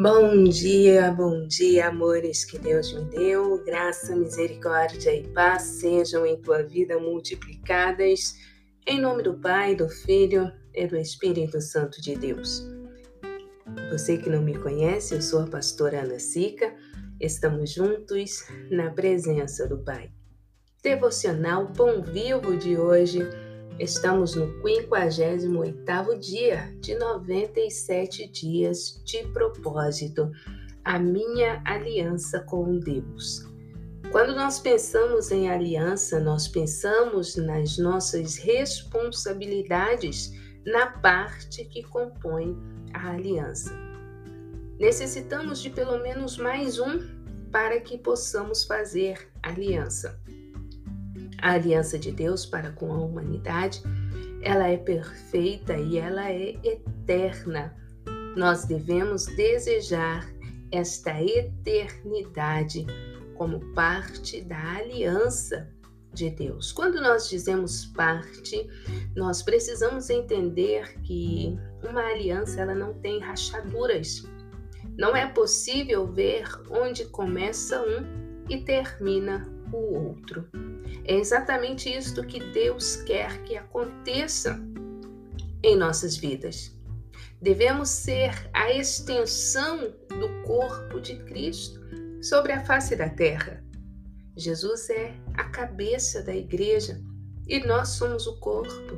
Bom dia, bom dia, amores que Deus me deu. Graça, misericórdia e paz sejam em tua vida multiplicadas. Em nome do Pai, do Filho e do Espírito Santo de Deus. Você que não me conhece, eu sou a pastora Ana Sica. Estamos juntos na presença do Pai. Devocional Pão Vivo de hoje Estamos no 58º dia de 97 dias de propósito, a minha aliança com Deus. Quando nós pensamos em aliança, nós pensamos nas nossas responsabilidades na parte que compõe a aliança. Necessitamos de pelo menos mais um para que possamos fazer aliança. A aliança de Deus para com a humanidade, ela é perfeita e ela é eterna. Nós devemos desejar esta eternidade como parte da aliança de Deus. Quando nós dizemos parte, nós precisamos entender que uma aliança ela não tem rachaduras. Não é possível ver onde começa um e termina o outro. É exatamente isto que Deus quer que aconteça em nossas vidas. Devemos ser a extensão do corpo de Cristo sobre a face da terra. Jesus é a cabeça da igreja e nós somos o corpo.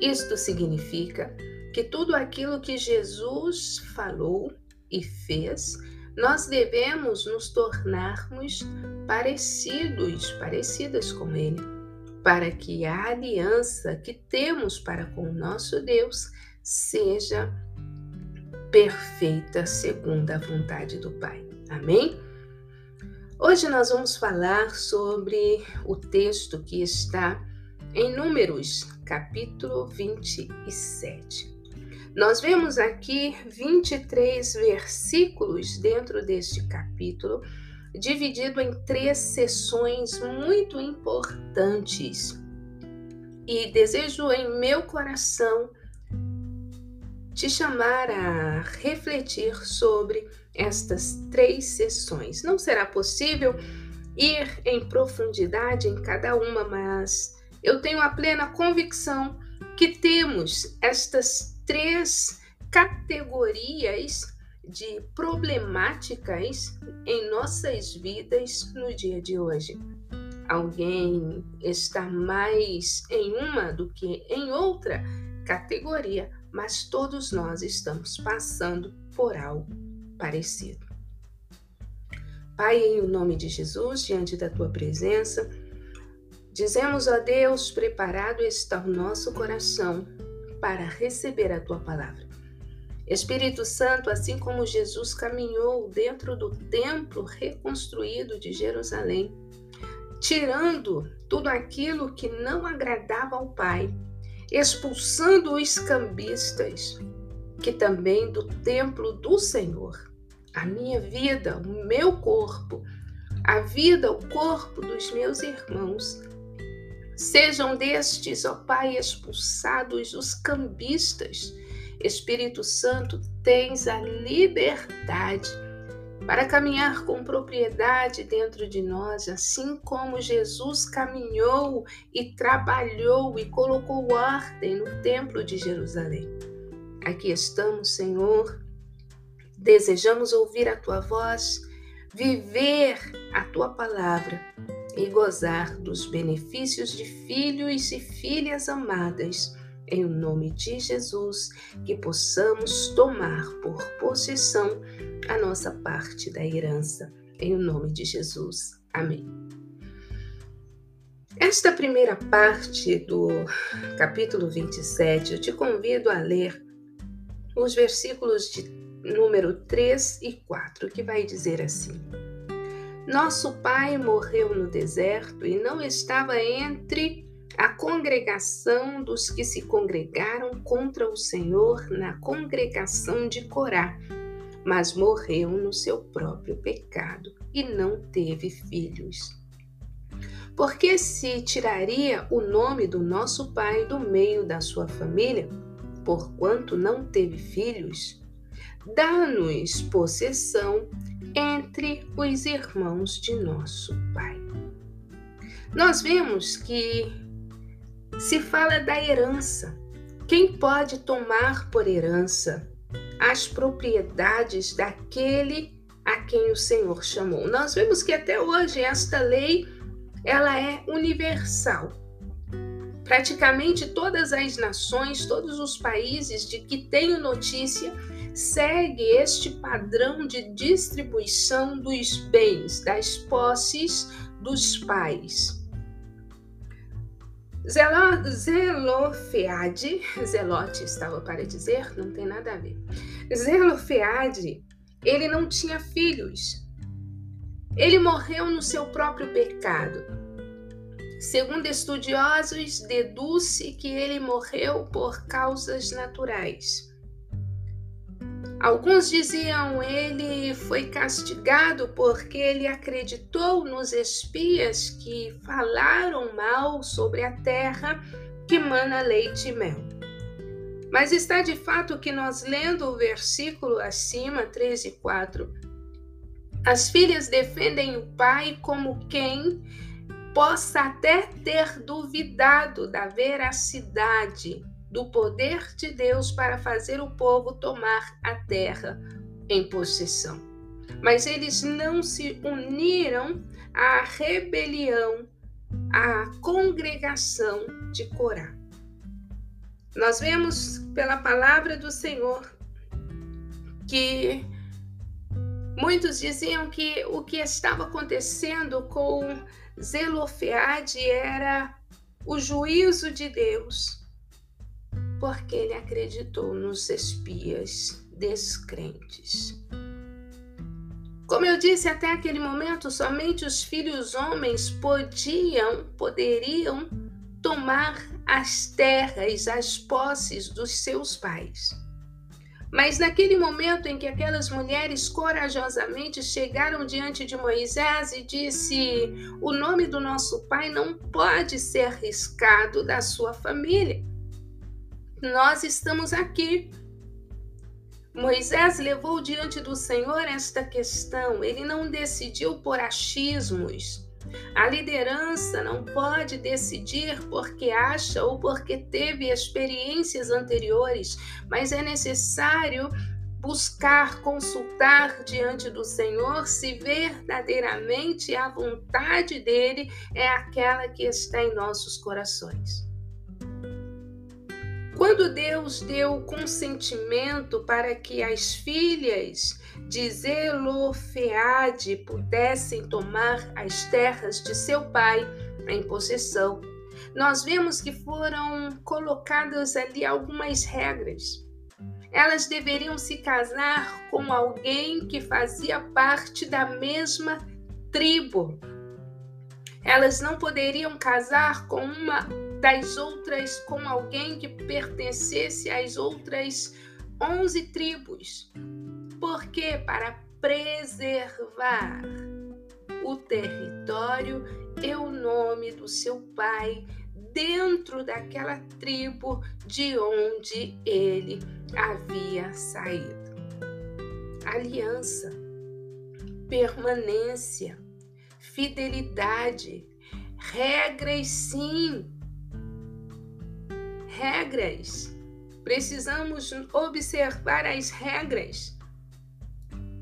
Isto significa que tudo aquilo que Jesus falou e fez nós devemos nos tornarmos parecidos, parecidas com Ele, para que a aliança que temos para com o nosso Deus seja perfeita segundo a vontade do Pai. Amém? Hoje nós vamos falar sobre o texto que está em Números, capítulo 27. Nós vemos aqui 23 versículos dentro deste capítulo, dividido em três sessões muito importantes. E desejo em meu coração te chamar a refletir sobre estas três sessões. Não será possível ir em profundidade em cada uma, mas eu tenho a plena convicção que temos estas três categorias de problemáticas em nossas vidas no dia de hoje. Alguém está mais em uma do que em outra categoria, mas todos nós estamos passando por algo parecido. Pai, em nome de Jesus, diante da tua presença, dizemos a Deus: preparado está o nosso coração para receber a tua palavra. Espírito Santo, assim como Jesus caminhou dentro do templo reconstruído de Jerusalém, tirando tudo aquilo que não agradava ao Pai, expulsando os cambistas, que também do templo do Senhor, a minha vida, o meu corpo, a vida, o corpo dos meus irmãos, Sejam destes, ó Pai, expulsados os cambistas. Espírito Santo, tens a liberdade para caminhar com propriedade dentro de nós, assim como Jesus caminhou e trabalhou e colocou ordem no Templo de Jerusalém. Aqui estamos, Senhor, desejamos ouvir a tua voz, viver a tua palavra e gozar dos benefícios de filhos e filhas amadas. Em nome de Jesus, que possamos tomar por possessão a nossa parte da herança. Em nome de Jesus. Amém. Esta primeira parte do capítulo 27, eu te convido a ler os versículos de número 3 e 4, que vai dizer assim: nosso pai morreu no deserto e não estava entre a congregação dos que se congregaram contra o Senhor na congregação de Corá, mas morreu no seu próprio pecado e não teve filhos. Porque se tiraria o nome do nosso pai do meio da sua família, porquanto não teve filhos? dá-nos possessão entre os irmãos de nosso Pai. Nós vemos que se fala da herança. Quem pode tomar por herança as propriedades daquele a quem o Senhor chamou? Nós vemos que até hoje esta lei ela é universal. Praticamente todas as nações, todos os países de que tenho notícia, segue este padrão de distribuição dos bens, das posses dos pais. Zelo, Zelofeade, Zelote estava para dizer, não tem nada a ver. Zelofeade, ele não tinha filhos. Ele morreu no seu próprio pecado. Segundo estudiosos, deduz-se que ele morreu por causas naturais. Alguns diziam ele foi castigado porque ele acreditou nos espias que falaram mal sobre a terra que mana leite e mel. Mas está de fato que nós lendo o versículo acima, 13 e 4, as filhas defendem o pai como quem possa até ter duvidado da veracidade do poder de Deus para fazer o povo tomar a terra em possessão. Mas eles não se uniram à rebelião, à congregação de Corá. Nós vemos pela palavra do Senhor que muitos diziam que o que estava acontecendo com Zelofeade era o juízo de Deus porque ele acreditou nos espias descrentes. Como eu disse até aquele momento, somente os filhos homens podiam, poderiam tomar as terras, as posses dos seus pais. Mas naquele momento em que aquelas mulheres corajosamente chegaram diante de Moisés e disse: "O nome do nosso pai não pode ser riscado da sua família" nós estamos aqui. Moisés levou diante do Senhor esta questão, ele não decidiu por achismos. A liderança não pode decidir porque acha ou porque teve experiências anteriores, mas é necessário buscar, consultar diante do Senhor se verdadeiramente a vontade dele é aquela que está em nossos corações. Quando Deus deu consentimento para que as filhas de Zelofeade pudessem tomar as terras de seu pai em possessão, nós vemos que foram colocadas ali algumas regras. Elas deveriam se casar com alguém que fazia parte da mesma tribo. Elas não poderiam casar com uma das outras com alguém que pertencesse às outras onze tribos. Porque para preservar o território e o nome do seu pai dentro daquela tribo de onde ele havia saído. Aliança, permanência, fidelidade, regras sim, regras. Precisamos observar as regras.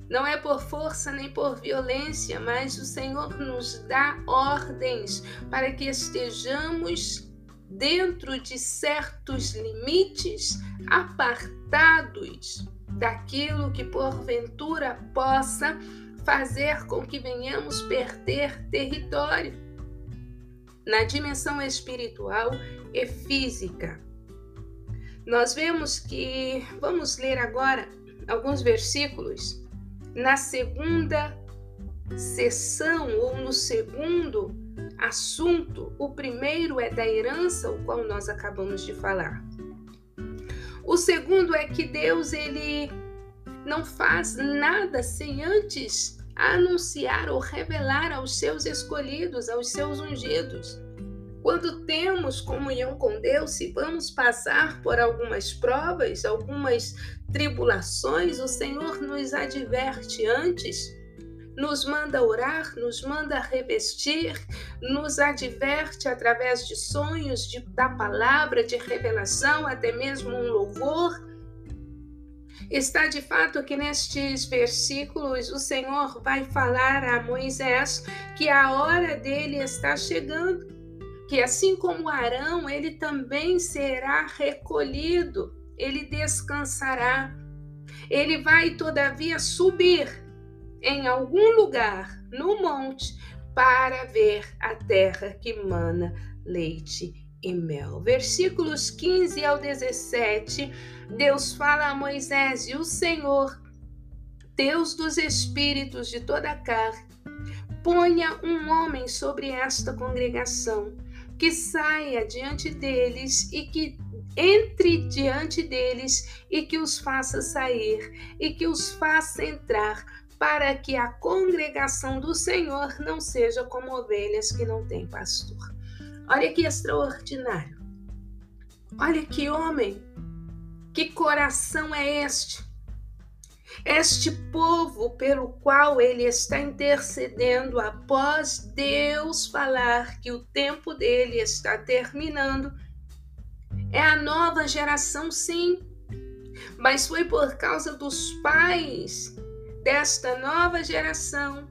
Não é por força nem por violência, mas o Senhor nos dá ordens para que estejamos dentro de certos limites, apartados daquilo que porventura possa fazer com que venhamos perder território. Na dimensão espiritual, e física. Nós vemos que, vamos ler agora alguns versículos, na segunda sessão ou no segundo assunto, o primeiro é da herança, o qual nós acabamos de falar. O segundo é que Deus ele não faz nada sem antes anunciar ou revelar aos seus escolhidos, aos seus ungidos. Quando temos comunhão com Deus, se vamos passar por algumas provas, algumas tribulações, o Senhor nos adverte antes nos manda orar, nos manda revestir, nos adverte através de sonhos, de, da palavra, de revelação, até mesmo um louvor. Está de fato que nestes versículos o Senhor vai falar a Moisés que a hora dele está chegando, que assim como Arão, ele também será recolhido, ele descansará. Ele vai, todavia, subir em algum lugar no monte para ver a terra que mana leite e mel. Versículos 15 ao 17, Deus fala a Moisés: E o Senhor, Deus dos espíritos de toda a carne, ponha um homem sobre esta congregação, que saia diante deles e que entre diante deles e que os faça sair e que os faça entrar para que a congregação do Senhor não seja como ovelhas que não têm pastor. Olha que extraordinário. Olha que homem. Que coração é este? Este povo pelo qual ele está intercedendo após Deus falar que o tempo dele está terminando é a nova geração, sim. Mas foi por causa dos pais desta nova geração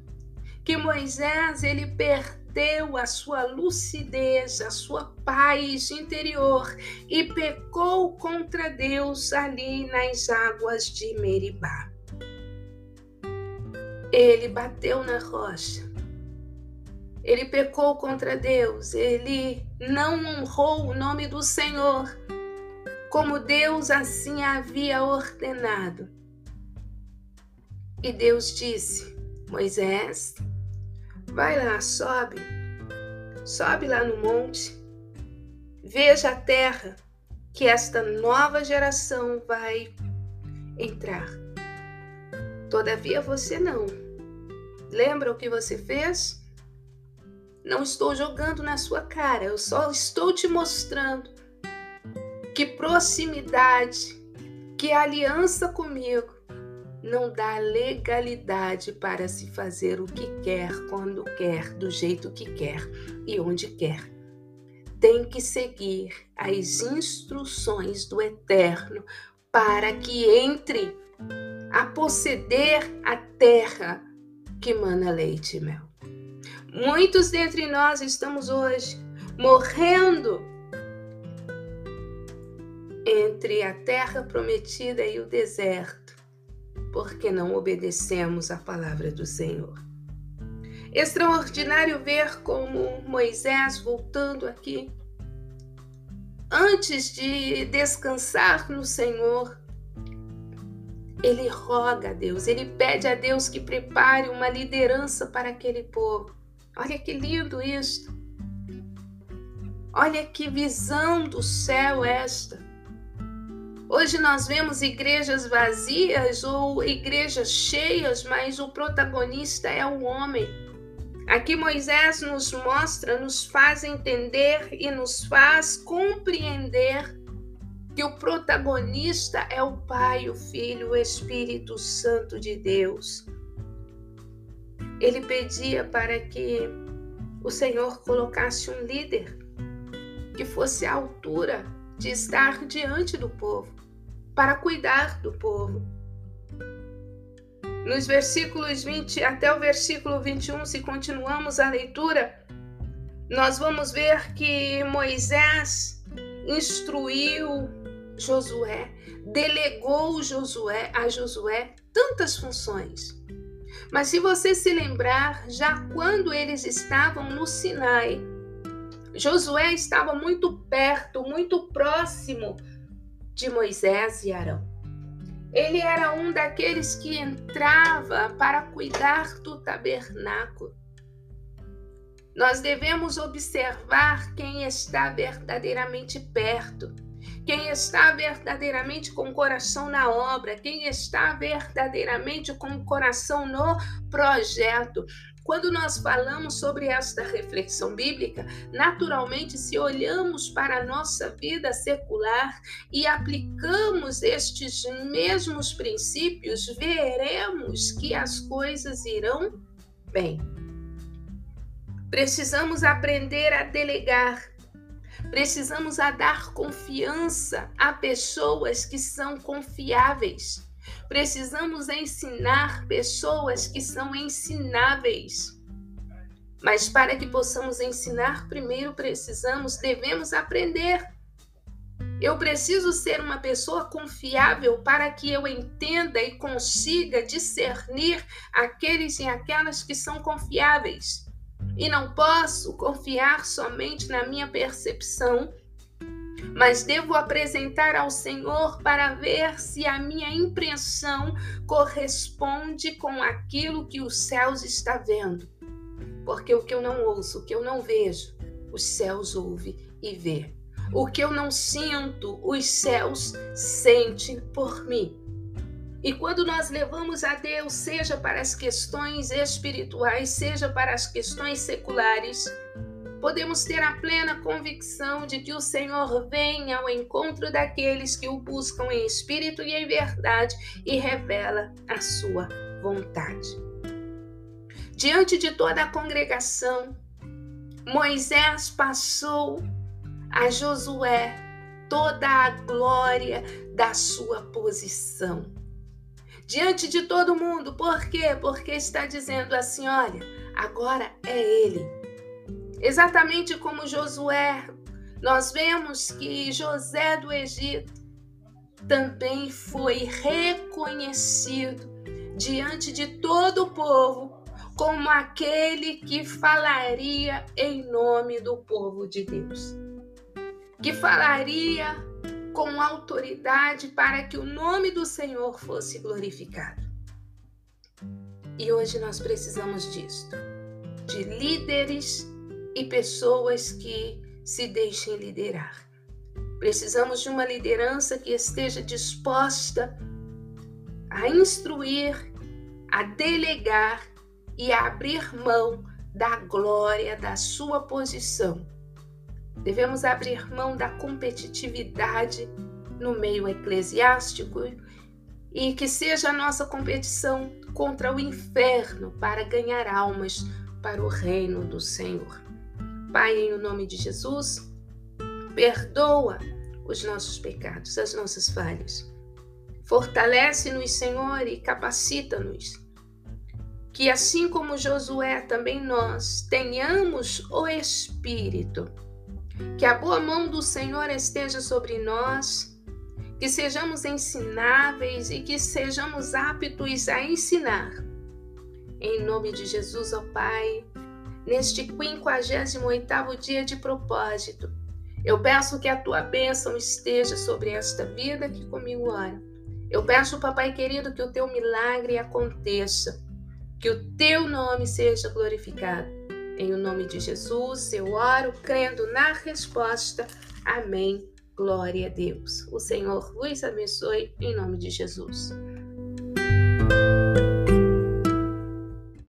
que Moisés ele perdeu a sua lucidez, a sua paz interior e pecou contra Deus ali nas águas de Meribá. Ele bateu na rocha. Ele pecou contra Deus, ele não honrou o nome do Senhor, como Deus assim havia ordenado. E Deus disse: Moisés, vai lá, sobe, sobe lá no monte, veja a terra que esta nova geração vai entrar. Todavia você não. Lembra o que você fez? Não estou jogando na sua cara, eu só estou te mostrando que proximidade, que aliança comigo não dá legalidade para se fazer o que quer, quando quer, do jeito que quer e onde quer. Tem que seguir as instruções do Eterno para que entre a possuir a terra que mana leite e mel. Muitos dentre nós estamos hoje morrendo entre a terra prometida e o deserto porque não obedecemos à palavra do Senhor. Extraordinário ver como Moisés, voltando aqui, antes de descansar no Senhor, ele roga a Deus, ele pede a Deus que prepare uma liderança para aquele povo. Olha que lindo isto. Olha que visão do céu esta. Hoje nós vemos igrejas vazias ou igrejas cheias, mas o protagonista é o homem. Aqui Moisés nos mostra, nos faz entender e nos faz compreender que o protagonista é o Pai, o Filho, o Espírito Santo de Deus. Ele pedia para que o Senhor colocasse um líder que fosse à altura de estar diante do povo para cuidar do povo. Nos versículos 20 até o versículo 21, se continuamos a leitura, nós vamos ver que Moisés instruiu Josué, delegou Josué a Josué tantas funções. Mas se você se lembrar, já quando eles estavam no Sinai, Josué estava muito perto, muito próximo de Moisés e Arão. Ele era um daqueles que entrava para cuidar do tabernáculo. Nós devemos observar quem está verdadeiramente perto, quem está verdadeiramente com o coração na obra, quem está verdadeiramente com o coração no projeto. Quando nós falamos sobre esta reflexão bíblica, naturalmente, se olhamos para a nossa vida secular e aplicamos estes mesmos princípios, veremos que as coisas irão bem. Precisamos aprender a delegar, precisamos a dar confiança a pessoas que são confiáveis. Precisamos ensinar pessoas que são ensináveis. Mas para que possamos ensinar, primeiro precisamos, devemos aprender. Eu preciso ser uma pessoa confiável para que eu entenda e consiga discernir aqueles e aquelas que são confiáveis. E não posso confiar somente na minha percepção mas devo apresentar ao Senhor para ver se a minha impressão corresponde com aquilo que os céus está vendo. Porque o que eu não ouço, o que eu não vejo, os céus ouve e vê. O que eu não sinto, os céus sentem por mim. E quando nós levamos a Deus, seja para as questões espirituais, seja para as questões seculares, podemos ter a plena convicção de que o Senhor vem ao encontro daqueles que o buscam em espírito e em verdade e revela a sua vontade. Diante de toda a congregação, Moisés passou a Josué toda a glória da sua posição. Diante de todo mundo, por quê? Porque está dizendo assim: olha, agora é ele. Exatamente como Josué, nós vemos que José do Egito também foi reconhecido diante de todo o povo como aquele que falaria em nome do povo de Deus, que falaria com autoridade para que o nome do Senhor fosse glorificado. E hoje nós precisamos disto, de líderes e pessoas que se deixem liderar. Precisamos de uma liderança que esteja disposta a instruir, a delegar e a abrir mão da glória da sua posição. Devemos abrir mão da competitividade no meio eclesiástico e que seja a nossa competição contra o inferno para ganhar almas para o reino do Senhor. Pai, em nome de Jesus, perdoa os nossos pecados, as nossas falhas. Fortalece-nos, Senhor, e capacita-nos. Que assim como Josué, também nós tenhamos o Espírito. Que a boa mão do Senhor esteja sobre nós, que sejamos ensináveis e que sejamos aptos a ensinar. Em nome de Jesus, ó Pai, neste 58º dia de propósito. Eu peço que a tua bênção esteja sobre esta vida que comigo ora. Eu peço, papai querido, que o teu milagre aconteça, que o teu nome seja glorificado. Em o nome de Jesus, eu oro crendo na resposta. Amém. Glória a Deus. O Senhor vos abençoe em nome de Jesus.